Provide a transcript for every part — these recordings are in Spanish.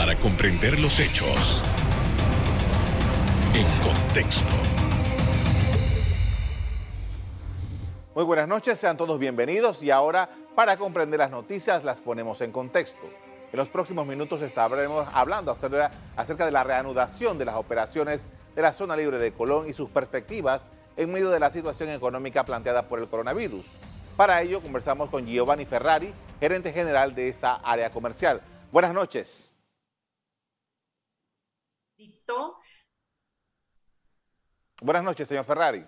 Para comprender los hechos en contexto. Muy buenas noches, sean todos bienvenidos y ahora para comprender las noticias las ponemos en contexto. En los próximos minutos estaremos hablando acerca de la reanudación de las operaciones de la zona libre de Colón y sus perspectivas en medio de la situación económica planteada por el coronavirus. Para ello conversamos con Giovanni Ferrari, gerente general de esa área comercial. Buenas noches. Buenas noches, señor Ferrari.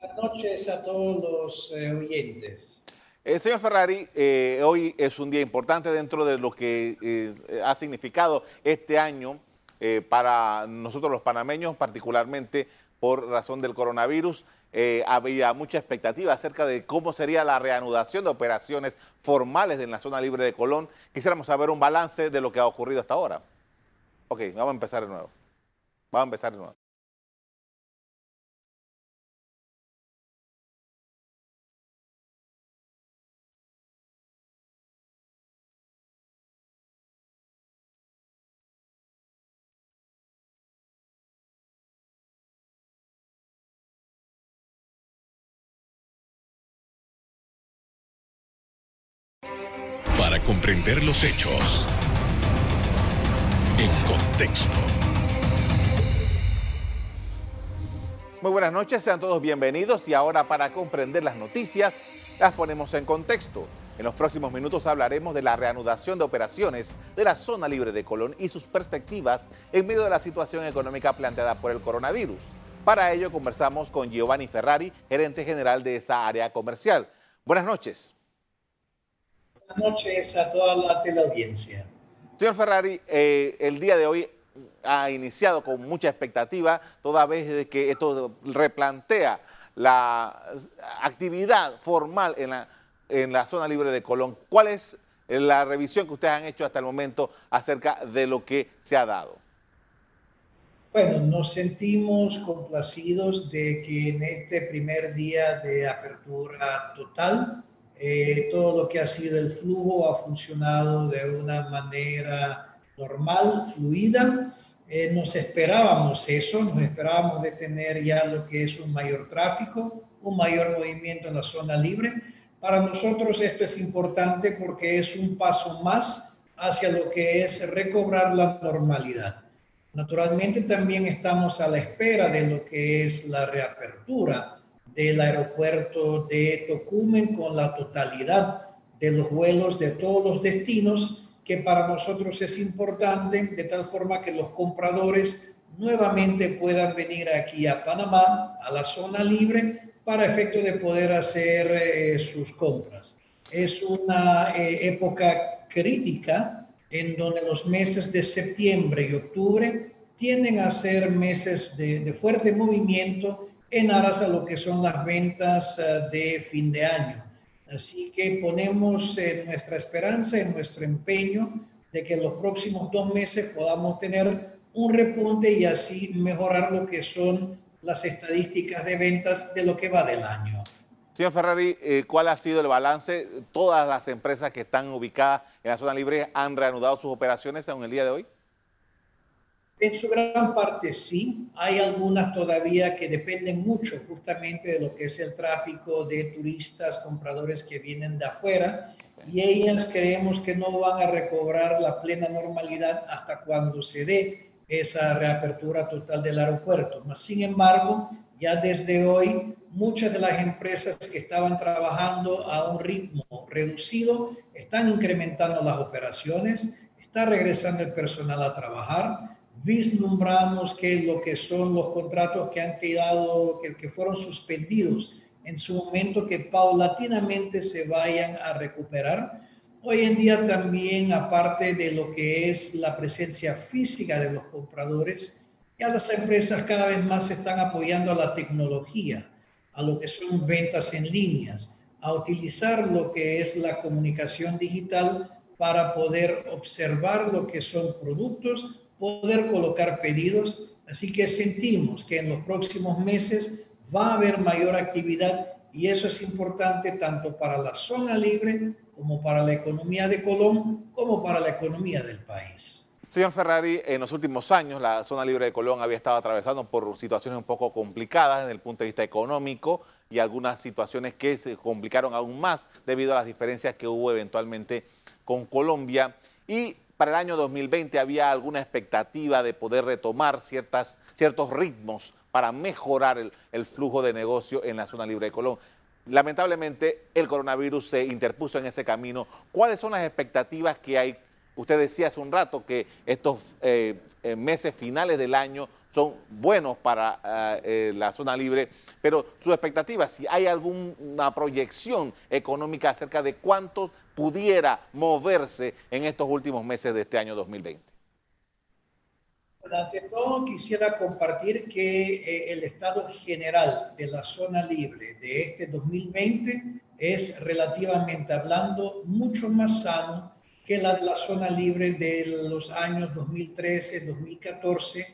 Buenas noches a todos los eh, oyentes. Eh, señor Ferrari, eh, hoy es un día importante dentro de lo que ha significado este año para nosotros los panameños, particularmente por razón del coronavirus. había mucha expectativa acerca de cómo sería la reanudación de operaciones formales en la zona libre de Colón. Quisiéramos saber un balance de lo que ha ocurrido hasta ahora. Ok, vamos a empezar de nuevo. Vamos a empezar de nuevo. Para comprender los hechos en contexto. Muy buenas noches, sean todos bienvenidos y ahora para comprender las noticias las ponemos en contexto. En los próximos minutos hablaremos de la reanudación de operaciones de la zona libre de Colón y sus perspectivas en medio de la situación económica planteada por el coronavirus. Para ello conversamos con Giovanni Ferrari, gerente general de esa área comercial. Buenas noches. Buenas noches a toda la teleaudiencia. Señor Ferrari, eh, el día de hoy ha iniciado con mucha expectativa, toda vez que esto replantea la actividad formal en la, en la zona libre de Colón. ¿Cuál es la revisión que ustedes han hecho hasta el momento acerca de lo que se ha dado? Bueno, nos sentimos complacidos de que en este primer día de apertura total eh, todo lo que ha sido el flujo ha funcionado de una manera normal, fluida. Eh, nos esperábamos eso, nos esperábamos de tener ya lo que es un mayor tráfico, un mayor movimiento en la zona libre. Para nosotros esto es importante porque es un paso más hacia lo que es recobrar la normalidad. Naturalmente también estamos a la espera de lo que es la reapertura del aeropuerto de Tocumen con la totalidad de los vuelos de todos los destinos, que para nosotros es importante, de tal forma que los compradores nuevamente puedan venir aquí a Panamá, a la zona libre, para efecto de poder hacer eh, sus compras. Es una eh, época crítica en donde los meses de septiembre y octubre tienden a ser meses de, de fuerte movimiento en aras a lo que son las ventas eh, de fin de año. Así que ponemos en nuestra esperanza, en nuestro empeño de que en los próximos dos meses podamos tener un repunte y así mejorar lo que son las estadísticas de ventas de lo que va del año. Señor Ferrari, eh, ¿cuál ha sido el balance? ¿Todas las empresas que están ubicadas en la zona libre han reanudado sus operaciones en el día de hoy? En su gran parte sí, hay algunas todavía que dependen mucho justamente de lo que es el tráfico de turistas, compradores que vienen de afuera y ellas creemos que no van a recobrar la plena normalidad hasta cuando se dé esa reapertura total del aeropuerto. sin embargo, ya desde hoy muchas de las empresas que estaban trabajando a un ritmo reducido están incrementando las operaciones, está regresando el personal a trabajar vislumbramos que lo que son los contratos que han quedado, que, que fueron suspendidos en su momento, que paulatinamente se vayan a recuperar. Hoy en día también, aparte de lo que es la presencia física de los compradores, ya las empresas cada vez más se están apoyando a la tecnología, a lo que son ventas en líneas, a utilizar lo que es la comunicación digital para poder observar lo que son productos poder colocar pedidos. Así que sentimos que en los próximos meses va a haber mayor actividad y eso es importante tanto para la zona libre como para la economía de Colón, como para la economía del país. Señor Ferrari, en los últimos años la zona libre de Colón había estado atravesando por situaciones un poco complicadas desde el punto de vista económico y algunas situaciones que se complicaron aún más debido a las diferencias que hubo eventualmente con Colombia. Y para el año 2020 había alguna expectativa de poder retomar ciertas, ciertos ritmos para mejorar el, flujo de negocio en la zona libre de Colón. Lamentablemente el coronavirus se interpuso en ese camino. ¿Cuáles son las expectativas que hay Usted decía hace un rato que estos eh, eh, meses finales del año son buenos para eh, la zona libre, pero su expectativa, si hay alguna proyección económica acerca de cuánto pudiera moverse en estos últimos meses de este año 2020. ante todo, quisiera compartir que el estado general de la zona libre de este 2020 es relativamente hablando mucho más sano que la de la zona libre de los años 2013, 2014,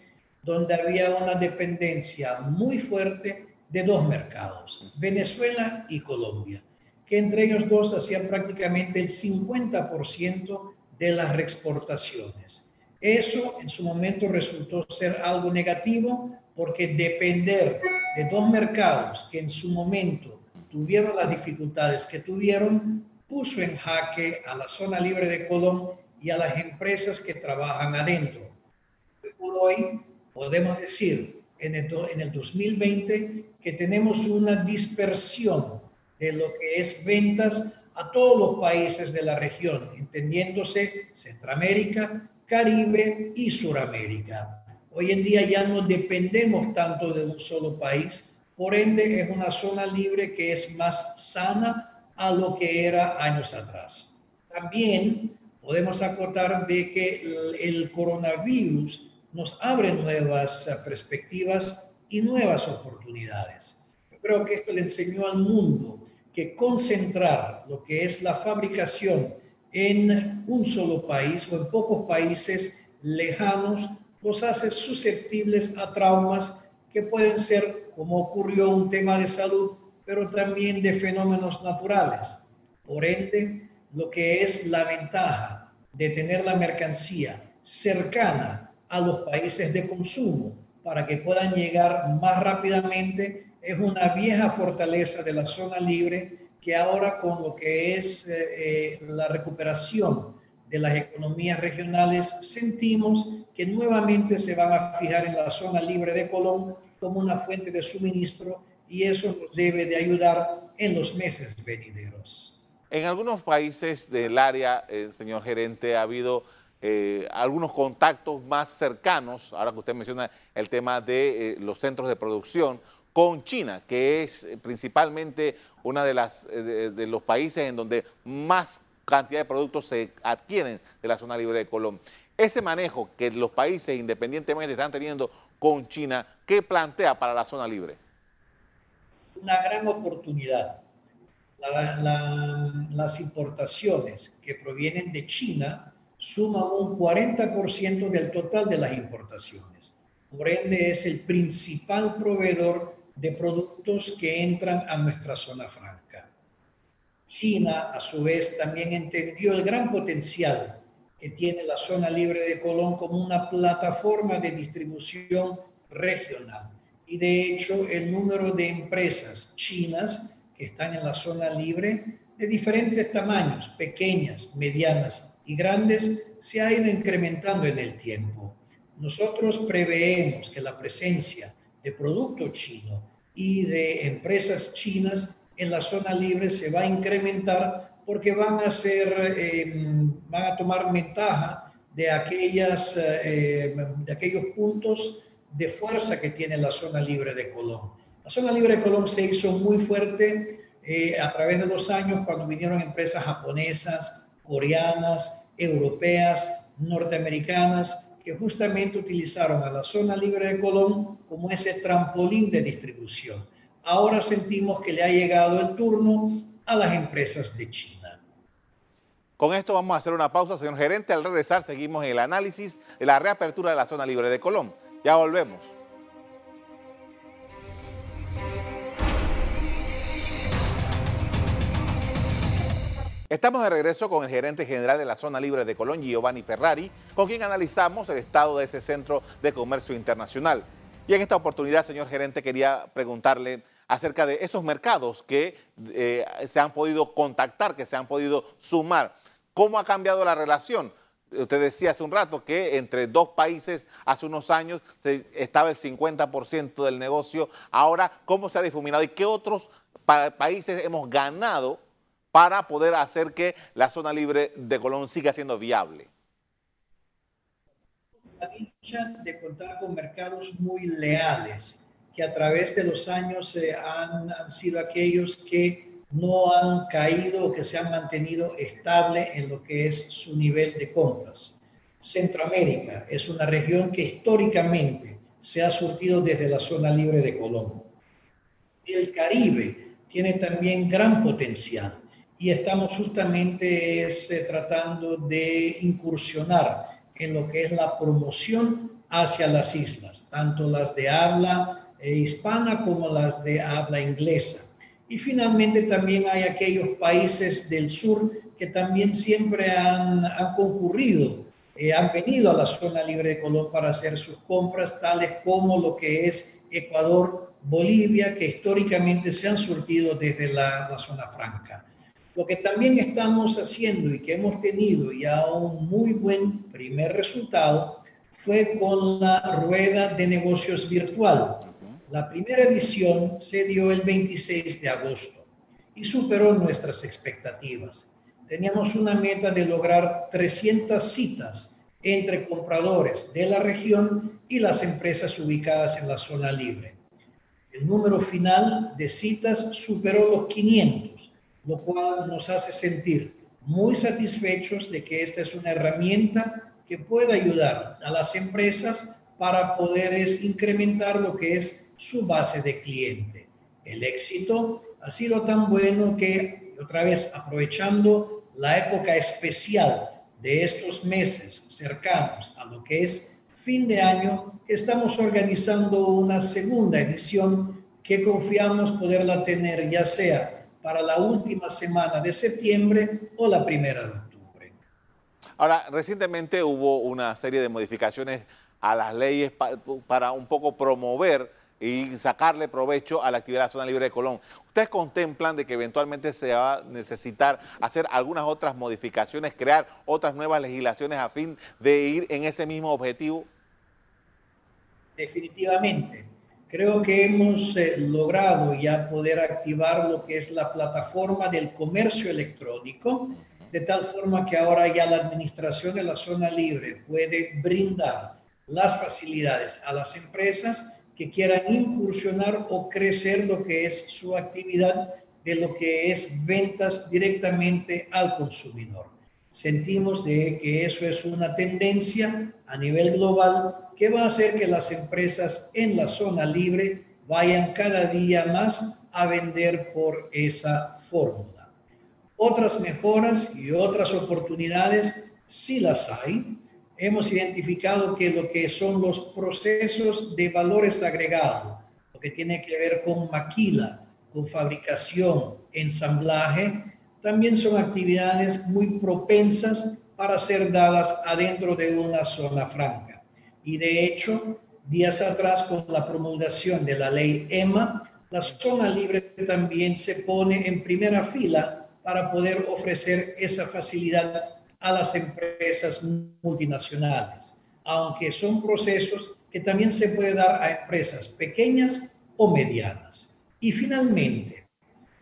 donde había una dependencia muy fuerte de dos mercados, Venezuela y Colombia, que entre ellos dos hacían prácticamente el 50% de las reexportaciones. Eso en su momento resultó ser algo negativo porque depender de dos mercados que en su momento tuvieron las dificultades que tuvieron, puso en jaque a la zona libre de Colón y a las empresas que trabajan adentro. Hoy podemos decir en el 2020 que tenemos una dispersión de lo que es ventas a todos los países de la región, entendiéndose Centroamérica, Caribe y Suramérica. Hoy en día ya no dependemos tanto de un solo país, por ende es una zona libre que es más sana a lo que era años atrás. También podemos acotar de que el coronavirus nos abre nuevas perspectivas y nuevas oportunidades. Yo creo que esto le enseñó al mundo que concentrar lo que es la fabricación en un solo país o en pocos países lejanos los hace susceptibles a traumas que pueden ser, como ocurrió un tema de salud, pero también de fenómenos naturales. Por ende, lo que es la ventaja de tener la mercancía cercana a los países de consumo para que puedan llegar más rápidamente es una vieja fortaleza de la zona libre que ahora con lo que es eh, eh, la recuperación de las economías regionales sentimos que nuevamente se van a fijar en la zona libre de Colón como una fuente de suministro y eso nos debe de ayudar en los meses venideros. En algunos países del área, eh, señor gerente, ha habido eh, algunos contactos más cercanos, ahora que usted menciona el tema de eh, los centros de producción, con China, que es principalmente uno de, las, de, los países en donde más cantidad de productos se adquieren de la zona libre de Colombia. Ese manejo que los países independientemente están teniendo con China, ¿qué plantea para la zona libre? una gran oportunidad. las importaciones que provienen de China suman un 40% del total de las importaciones. Por ende, es el principal proveedor de productos que entran a nuestra zona franca. China, a su vez, también entendió el gran potencial que tiene la zona libre de Colón como una plataforma de distribución regional y de hecho el número de empresas chinas que están en la zona libre de diferentes tamaños, pequeñas, medianas y grandes, se ha ido incrementando en el tiempo. Nosotros preveemos que la presencia de producto chino y de empresas chinas en la zona libre se va a incrementar porque van a ser, em, van a tomar ventaja de aquellas, eh, de aquellos puntos de fuerza que tiene la zona libre de Colón. La zona libre de Colón se hizo muy fuerte eh, a través de los años cuando vinieron empresas japonesas, coreanas, europeas, norteamericanas, que justamente utilizaron a la zona libre de Colón como ese trampolín de distribución. Ahora sentimos que le ha llegado el turno a las empresas de China. Con esto vamos a hacer una pausa, señor gerente. Al regresar seguimos en el análisis de la reapertura de la zona libre de Colón. Ya volvemos. Estamos de regreso con el gerente general de la zona libre de Colón, Giovanni Ferrari, con quien analizamos el estado de ese centro de comercio internacional. Y en esta oportunidad, señor gerente, quería preguntarle acerca de esos mercados que eh, se han podido contactar, que se han podido sumar. ¿Cómo ha cambiado la relación? Usted decía hace un rato que entre dos países hace unos años estaba el 50% del negocio. Ahora, ¿cómo se ha difuminado y qué otros países hemos ganado para poder hacer que la zona libre de Colón siga siendo viable? La dicha de contar con mercados muy leales, que a través de los años han, han sido aquellos que no han caído o que se han mantenido estable en lo que es su nivel de compras. Centroamérica es una región que históricamente se ha surtido desde la zona libre de Colón. El Caribe tiene también gran potencial y estamos justamente eh, tratando de incursionar en lo que es la promoción hacia las islas, tanto las de habla eh, hispana como las de habla inglesa. Y finalmente también hay aquellos países del sur que también siempre han, han concurrido, eh, han venido a la zona libre de Colón para hacer sus compras, tales como lo que es Ecuador, Bolivia, que históricamente se han surtido desde la zona franca. Lo que también estamos haciendo y que hemos tenido ya un muy buen primer resultado fue con la rueda de negocios virtual. La primera edición se dio el 26 de agosto y superó nuestras expectativas. Teníamos una meta de lograr 300 citas entre compradores de la región y las empresas ubicadas en la zona libre. El número final de citas superó los 500 lo cual nos hace sentir muy satisfechos de que esta es una herramienta que puede ayudar a las empresas para poder incrementar lo que es su base de cliente. El éxito ha sido tan bueno que, otra vez aprovechando la época especial de estos meses cercanos a lo que es fin de año, estamos organizando una segunda edición que confiamos poderla tener ya sea para la última semana de septiembre o la primera de octubre. Ahora, recientemente hubo una serie de modificaciones a las leyes para un poco promover y sacarle provecho a la actividad de la zona libre de Colón. ¿Ustedes contemplan de que eventualmente se va a necesitar hacer algunas otras modificaciones, crear otras nuevas legislaciones a fin de ir en ese mismo objetivo? Definitivamente. Creo que hemos eh, logrado ya poder activar lo que es la plataforma del comercio electrónico, de tal forma que ahora ya la administración de la zona libre puede brindar las facilidades a las empresas que quieran incursionar o crecer lo que es su actividad de lo que es ventas directamente al consumidor. Sentimos de que eso es una tendencia a nivel global que va a hacer que las empresas en la zona libre vayan cada día más a vender por esa fórmula. Otras mejoras y otras oportunidades sí las hay. Hemos identificado que lo que son los procesos de valores agregados, lo que tiene que ver con maquila, con fabricación, ensamblaje, también son actividades muy propensas para ser dadas adentro de una zona franca. Y de hecho, días atrás, con la promulgación de la ley EMA, la zona libre también se pone en primera fila para poder ofrecer esa facilidad a las empresas multinacionales, aunque son procesos que también se puede dar a empresas pequeñas o medianas. Y finalmente,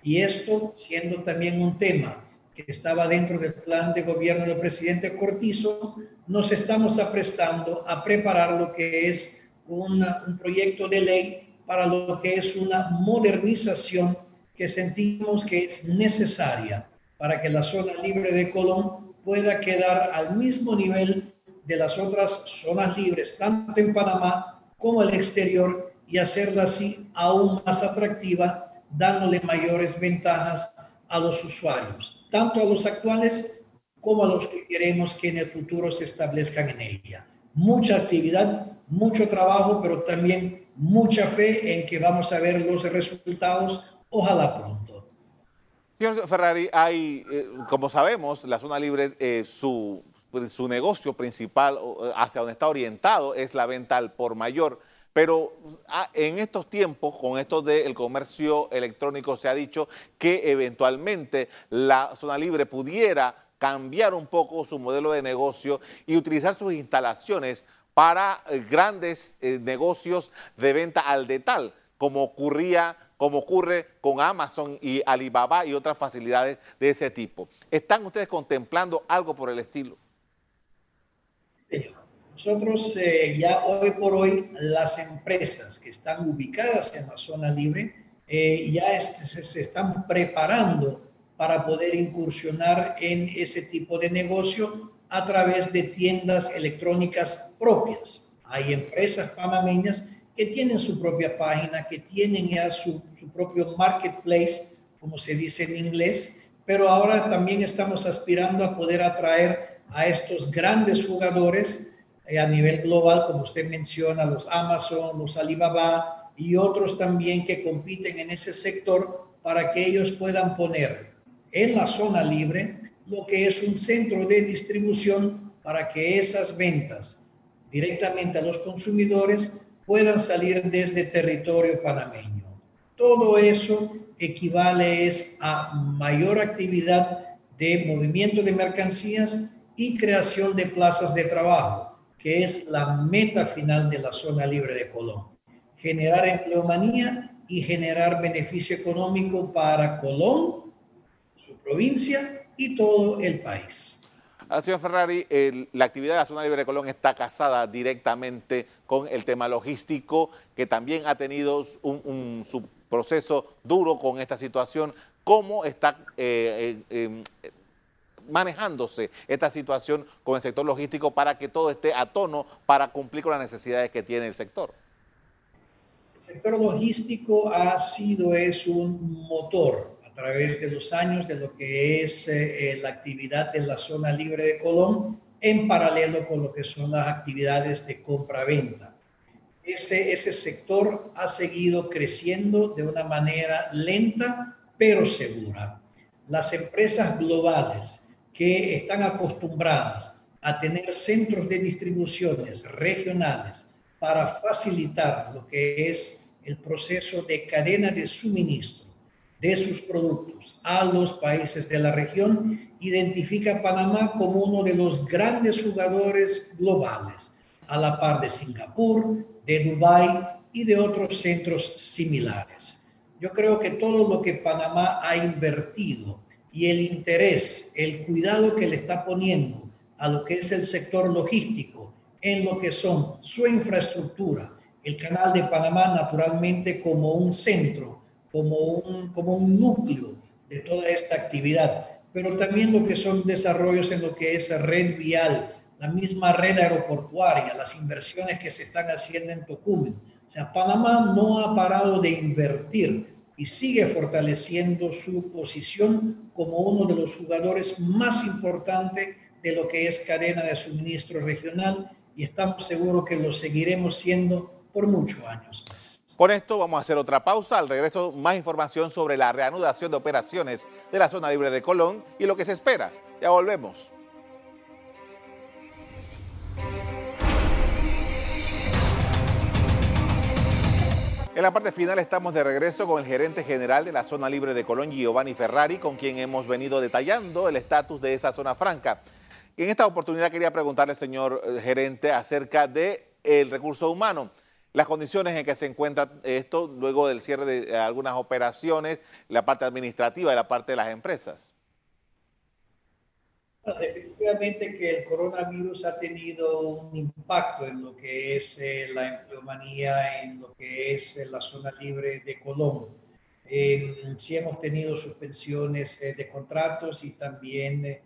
y esto siendo también un tema que estaba dentro del plan de gobierno del presidente Cortizo, nos estamos aprestando a preparar lo que es un proyecto de ley para lo que es una modernización que sentimos que es necesaria para que la zona libre de Colón pueda quedar al mismo nivel de las otras zonas libres, tanto en Panamá como el exterior, y hacerla así aún más atractiva, dándole mayores ventajas a los usuarios tanto a los actuales como a los que queremos que en el futuro se establezcan en ella. Mucha actividad, mucho trabajo, pero también mucha fe en que vamos a ver los resultados, ojalá pronto. Señor Ferrari, hay, eh, como sabemos, la zona libre, eh, su, su negocio principal hacia donde está orientado es la venta al por mayor. Pero ah, en estos tiempos, con esto del comercio electrónico, se ha dicho que eventualmente la zona libre pudiera cambiar un poco su modelo de negocio y utilizar sus instalaciones para eh, grandes eh, negocios de venta al detal, como ocurría como ocurre con Amazon y Alibaba y otras facilidades de ese tipo. ¿Están ustedes contemplando algo por el estilo? Sí. Nosotros eh, ya hoy por hoy las empresas que están ubicadas en la zona libre ya este, se están preparando para poder incursionar en ese tipo de negocio a través de tiendas electrónicas propias. Hay empresas panameñas que tienen su propia página, que tienen ya su, propio marketplace, como se dice en inglés, pero ahora también estamos aspirando a poder atraer a estos grandes jugadores eh, a nivel global, como usted menciona, los Amazon, los Alibaba y otros también que compiten en ese sector para que ellos puedan poner en la zona libre lo que es un centro de distribución para que esas ventas directamente a los consumidores puedan salir desde territorio panameño. Todo eso equivale es a mayor actividad de movimiento de mercancías y creación de plazas de trabajo, que es la meta final de la zona libre de Colón. Generar empleomanía y generar beneficio económico para Colón, su provincia y todo el país. Señor Ferrari, la actividad de la zona libre de Colón está casada directamente con el tema logístico, que también ha tenido un, su proceso duro con esta situación. ¿Cómo está eh, eh, em, manejándose esta situación con el sector logístico para que todo esté a tono para cumplir con las necesidades que tiene el sector? El sector logístico ha sido, es un motor a través de los años de lo que es eh, eh, la actividad de la zona libre de Colón en paralelo con lo que son las actividades de compra-venta. Ese, ese sector ha seguido creciendo de una manera lenta pero segura. Las empresas globales que están acostumbradas a tener centros de distribuciones regionales para facilitar lo que es el proceso de cadena de suministro de sus productos a los países de la región, identifica a Panamá como uno de los grandes jugadores globales, a la par de Singapur, de Dubái y de otros centros similares. Yo creo que todo lo que Panamá ha invertido y el interés, el cuidado que le está poniendo a lo que es el sector logístico, en lo que son su infraestructura, el canal de Panamá naturalmente como un centro como un, como un núcleo de toda esta actividad, pero también lo que son desarrollos en lo que es red vial, la misma red aeroportuaria, las inversiones que se están haciendo en Tocumen. O sea, Panamá no ha parado de invertir y sigue fortaleciendo su posición como uno de los jugadores más importantes de lo que es cadena de suministro regional y estamos seguros que lo seguiremos siendo por muchos años. Con esto vamos a hacer otra pausa. Al regreso, más información sobre la reanudación de operaciones de la zona libre de Colón y lo que se espera. Ya volvemos. En la parte final estamos de regreso con el gerente general de la zona libre de Colón, Giovanni Ferrari, con quien hemos venido detallando el estatus de esa zona franca. en esta oportunidad quería preguntarle, señor eh, gerente, acerca del el recurso humano las condiciones en que se encuentra esto luego del cierre de eh, algunas operaciones, la parte administrativa y la parte de las empresas. Definitivamente que el coronavirus ha tenido un impacto en lo que es eh, la empleomanía, en lo que es eh, la zona libre de Colón. Em, sí hemos tenido suspensiones de contratos y también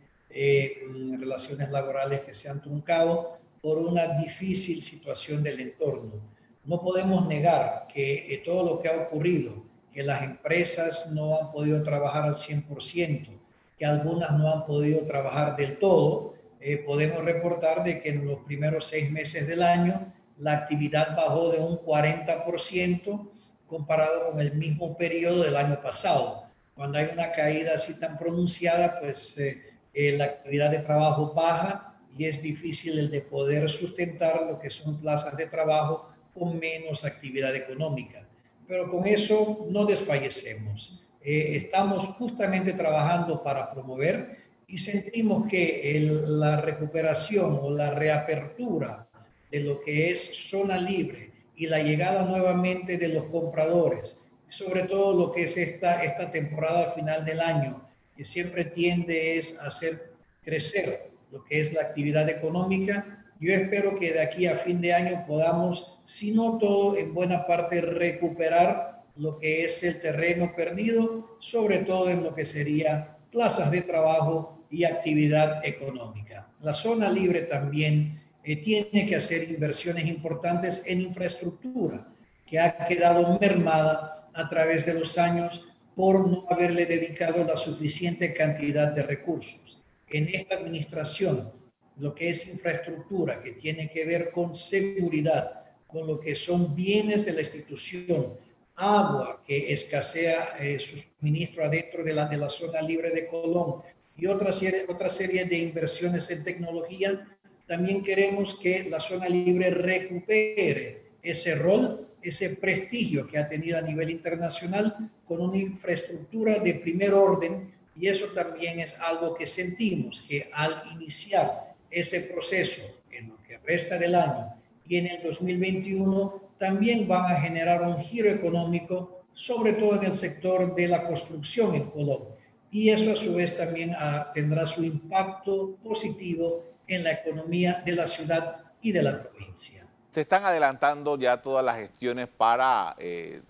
relaciones laborales que se han truncado por una difícil situación del entorno no podemos negar que eh, todo lo que ha ocurrido, que las empresas no han podido trabajar al 100%, que algunas no han podido trabajar del todo, eh, podemos reportar de que en los primeros seis meses del año la actividad bajó de un 40% comparado con el mismo periodo del año pasado. Cuando hay una caída así tan pronunciada, pues eh, eh, la actividad de trabajo baja y es difícil el de poder sustentar lo que son plazas de trabajo con menos actividad económica. Pero con eso no desfallecemos. Eh, estamos justamente trabajando para promover y sentimos que la recuperación o la reapertura de lo que es zona libre y la llegada nuevamente de los compradores, sobre todo lo que es esta, esta temporada final del año, que siempre tiende es a hacer crecer lo que es la actividad económica. Yo espero que de aquí a fin de año podamos, si no todo, en buena parte recuperar lo que es el terreno perdido, sobre todo en lo que sería plazas de trabajo y actividad económica. La zona libre también eh, tiene que hacer inversiones importantes en infraestructura, que ha quedado mermada a través de los años por no haberle dedicado la suficiente cantidad de recursos. En esta administración, lo que es infraestructura, que tiene que ver con seguridad, con lo que son bienes de la institución, agua que escasea eh, su suministro adentro de la, de la zona libre de Colón y otra serie, otra serie de inversiones en tecnología, también queremos que la zona libre recupere ese rol ese prestigio que ha tenido a nivel internacional con una infraestructura de primer orden y eso también es algo que sentimos que al iniciar ese proceso en lo que resta del año y en el 2021 también van a generar un giro económico, sobre todo en el sector de la construcción en Colombia. Y eso a su vez también ah, tendrá su impacto positivo en la economía de la ciudad y de la provincia se están adelantando ya todas las gestiones para eh,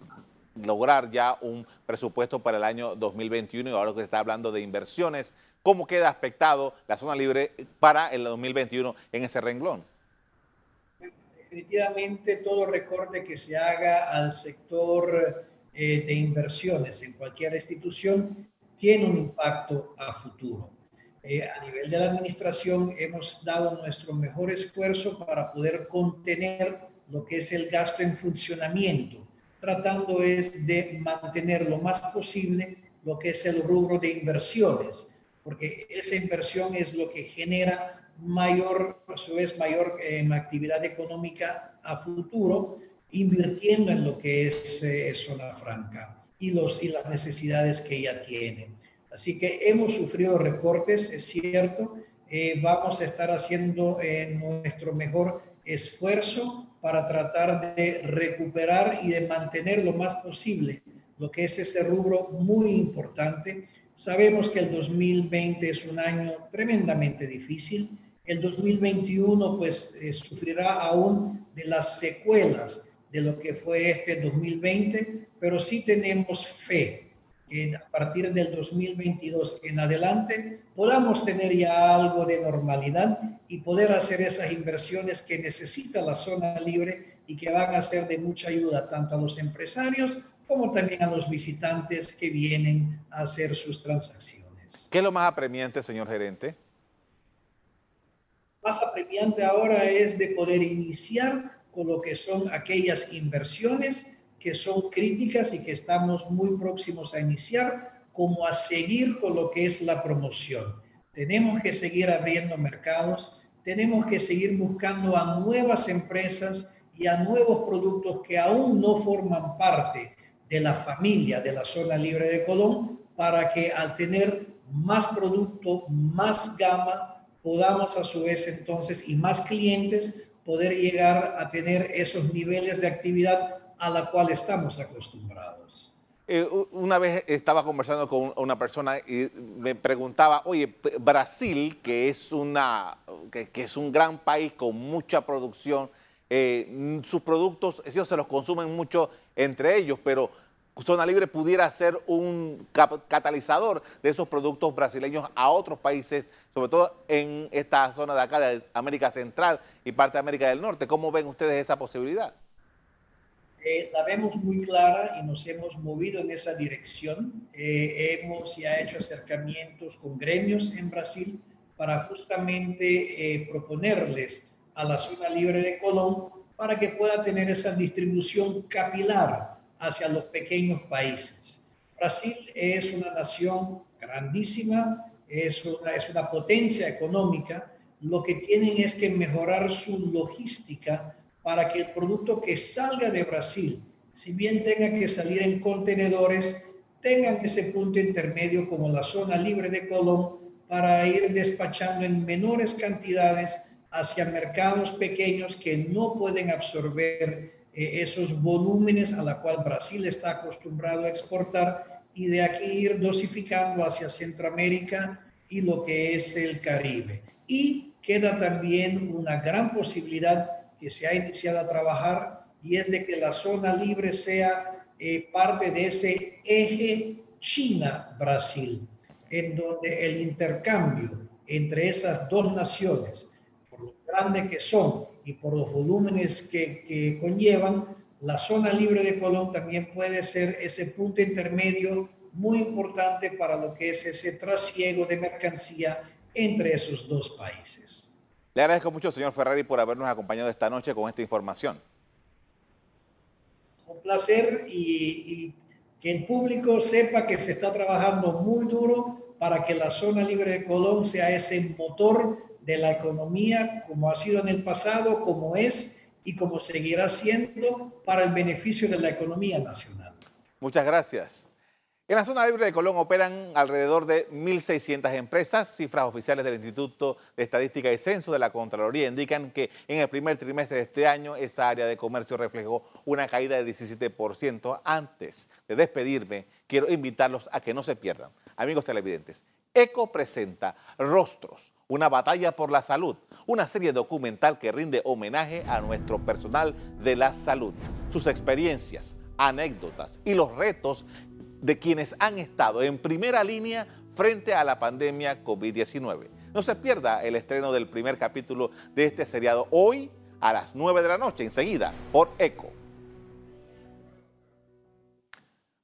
lograr ya un presupuesto para el año 2021 y ahora que se está hablando de inversiones, ¿cómo queda aspectado la zona libre para el 2021 en ese renglón? Definitivamente todo recorte que se haga al sector eh, de inversiones en cualquier institución tiene un impacto a futuro. Eh, a nivel de la administración hemos dado nuestro mejor esfuerzo para poder contener lo que es el gasto en funcionamiento, tratando es de mantener lo más posible lo que es el rubro de inversiones, porque esa inversión es lo que genera mayor, a su vez, mayor eh, actividad económica a futuro, invirtiendo en lo que es eh, zona franca y, los, y las necesidades que ella tiene. Así que hemos sufrido recortes, es cierto. Eh, vamos a estar haciendo eh, nuestro mejor esfuerzo para tratar de recuperar y de mantener lo más posible lo que es ese rubro muy importante. Sabemos que el 2020 es un año tremendamente difícil. El 2021 pues eh, sufrirá aún de las secuelas de lo que fue este 2020, pero sí tenemos fe a partir del 2022 en adelante podamos tener ya algo de normalidad y poder hacer esas inversiones que necesita la zona libre y que van a ser de mucha ayuda tanto a los empresarios como también a los visitantes que vienen a hacer sus transacciones. ¿Qué es lo más apremiante, señor gerente? Más apremiante ahora es de poder iniciar con lo que son aquellas inversiones que son críticas y que estamos muy próximos a iniciar, como a seguir con lo que es la promoción. Tenemos que seguir abriendo mercados, tenemos que seguir buscando a nuevas empresas y a nuevos productos que aún no forman parte de la familia de la zona libre de Colón para que al tener más producto, más gama, podamos a su vez entonces y más clientes poder llegar a tener esos niveles de actividad a la cual estamos acostumbrados. Eh, una vez estaba conversando con una persona y me preguntaba, oye, Brasil, que es, una, que, es un gran país con mucha producción, eh, sus productos, ellos se los consumen mucho entre ellos, pero Zona Libre pudiera ser un catalizador de esos productos brasileños a otros países, sobre todo en esta zona de acá de América Central y parte de América del Norte. ¿Cómo ven ustedes esa posibilidad? Eh, la vemos muy clara y nos hemos movido en esa dirección. Eh, hemos ya hecho acercamientos con gremios en Brasil para justamente eh, proponerles a la zona libre de Colón para que pueda tener esa distribución capilar hacia los pequeños países. Brasil es una nación grandísima, es una, es una potencia económica. Lo que tienen es que mejorar su logística para que el producto que salga de Brasil, si bien tenga que salir en contenedores, tengan ese punto intermedio como la zona libre de Colón para ir despachando en menores cantidades hacia mercados pequeños que no pueden absorber esos volúmenes a la cual Brasil está acostumbrado a exportar y de aquí ir dosificando hacia Centroamérica y lo que es el Caribe. Y queda también una gran posibilidad que se ha iniciado a trabajar y es de que la zona libre sea eh, parte de ese eje China-Brasil, en donde el intercambio entre esas dos naciones, por lo grande que son y por los volúmenes que, que conllevan, la zona libre de Colón también puede ser ese punto intermedio muy importante para lo que es ese trasiego de mercancía entre esos dos países. Le agradezco mucho, señor Ferrari, por habernos acompañado esta noche con esta información. Un placer y, que el público sepa que se está trabajando muy duro para que la zona libre de Colón sea ese motor de la economía como ha sido en el pasado, como es y como seguirá siendo para el beneficio de la economía nacional. Muchas gracias. En la zona libre de Colón operan alrededor de 1.600 empresas. Cifras oficiales del Instituto de Estadística y Censo de la Contraloría indican que en el primer trimestre de este año esa área de comercio reflejó una caída de 17%. Antes de despedirme, quiero invitarlos a que no se pierdan. Amigos televidentes, ECO presenta Rostros, una batalla por la salud, una serie documental que rinde homenaje a nuestro personal de la salud, sus experiencias, anécdotas y los retos de quienes han estado en primera línea frente a la pandemia COVID-19. No se pierda el estreno del primer capítulo de este seriado hoy a las 9 de la noche, enseguida, por ECO.